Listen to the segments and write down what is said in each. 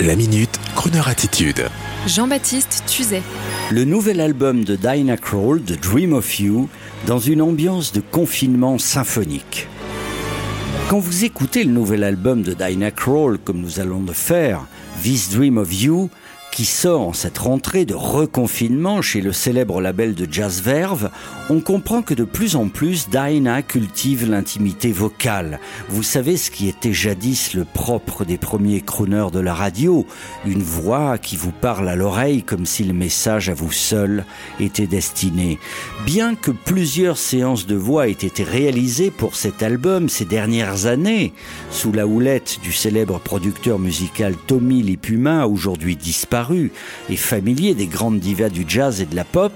La minute, Kroneur attitude. Jean-Baptiste Tuzet. Le nouvel album de Dinah Kroll, The Dream of You, dans une ambiance de confinement symphonique. Quand vous écoutez le nouvel album de Dinah Kroll, comme nous allons le faire, This Dream of You, qui sort en cette rentrée de reconfinement chez le célèbre label de jazz Verve, on comprend que de plus en plus Dinah cultive l'intimité vocale. Vous savez ce qui était jadis le propre des premiers crooners de la radio, une voix qui vous parle à l'oreille comme si le message à vous seul était destiné. Bien que plusieurs séances de voix aient été réalisées pour cet album ces dernières années, sous la houlette du célèbre producteur musical Tommy Lipuma, aujourd'hui disparu, et familier des grandes divas du jazz et de la pop,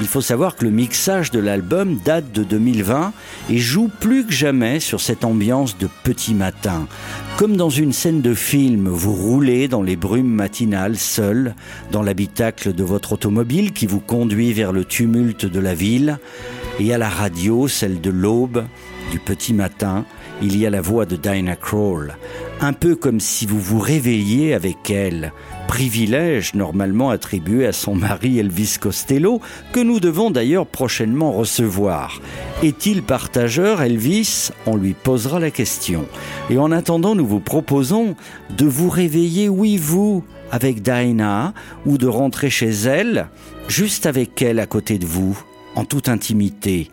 il faut savoir que le mixage de l'album date de 2020 et joue plus que jamais sur cette ambiance de petit matin. Comme dans une scène de film, vous roulez dans les brumes matinales seul, dans l'habitacle de votre automobile qui vous conduit vers le tumulte de la ville, et à la radio, celle de l'aube, du petit matin, il y a la voix de Dinah Kroll, un peu comme si vous vous réveilliez avec elle, privilège normalement attribué à son mari Elvis Costello, que nous devons d'ailleurs prochainement recevoir. Est-il partageur Elvis? On lui posera la question. Et en attendant, nous vous proposons de vous réveiller, oui vous, avec Dinah, ou de rentrer chez elle, juste avec elle à côté de vous, en toute intimité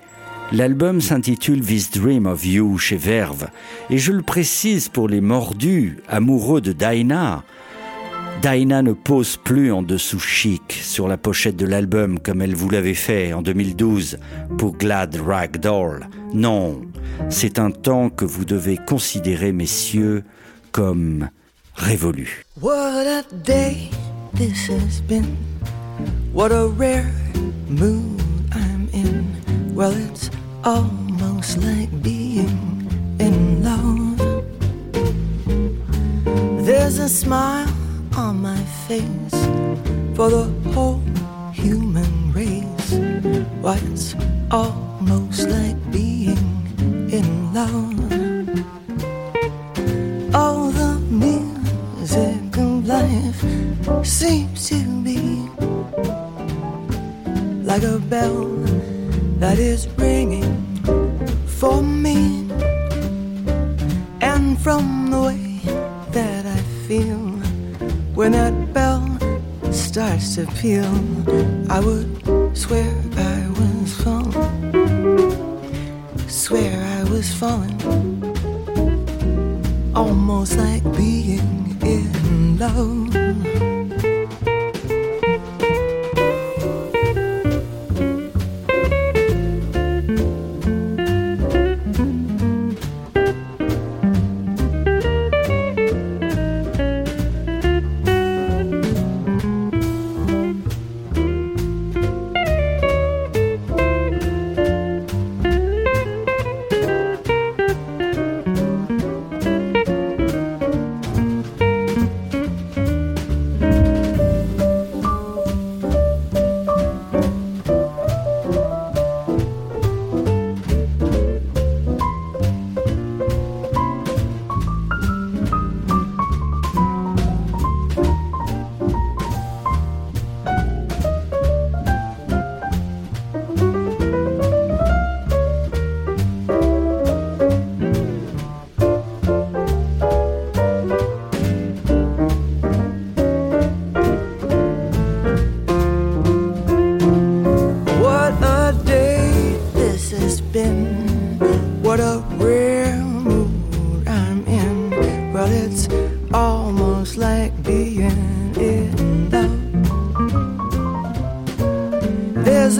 L'album s'intitule This Dream of You chez Verve, et je le précise pour les mordus, amoureux de Dinah. Dinah ne pose plus en dessous chic sur la pochette de l'album comme elle vous l'avait fait en 2012 pour Glad Ragdoll. Non, c'est un temps que vous devez considérer, messieurs, comme révolu. What a day this has been. What a rare mood I'm in. Well, it's almost like being in love. There's a smile face for the whole human race. It's almost like being in love. All the music of life seems to be like a bell that is ringing for me. And from the way that I feel when that bell starts to peal, I would swear I was falling. Swear I was falling. Almost like being in love.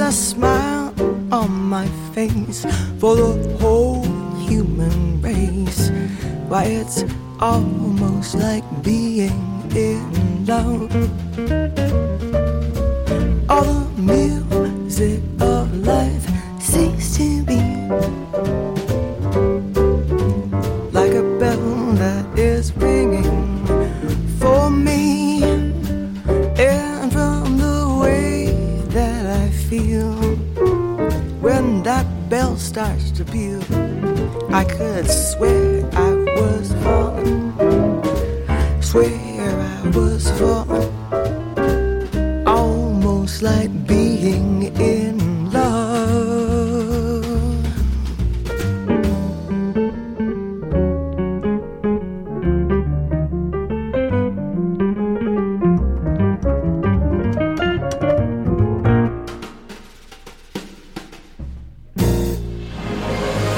A smile on my face for the whole human race. Why, it's almost like being in love. All the music starts to peal, I could swear I was falling. Swear I was for almost like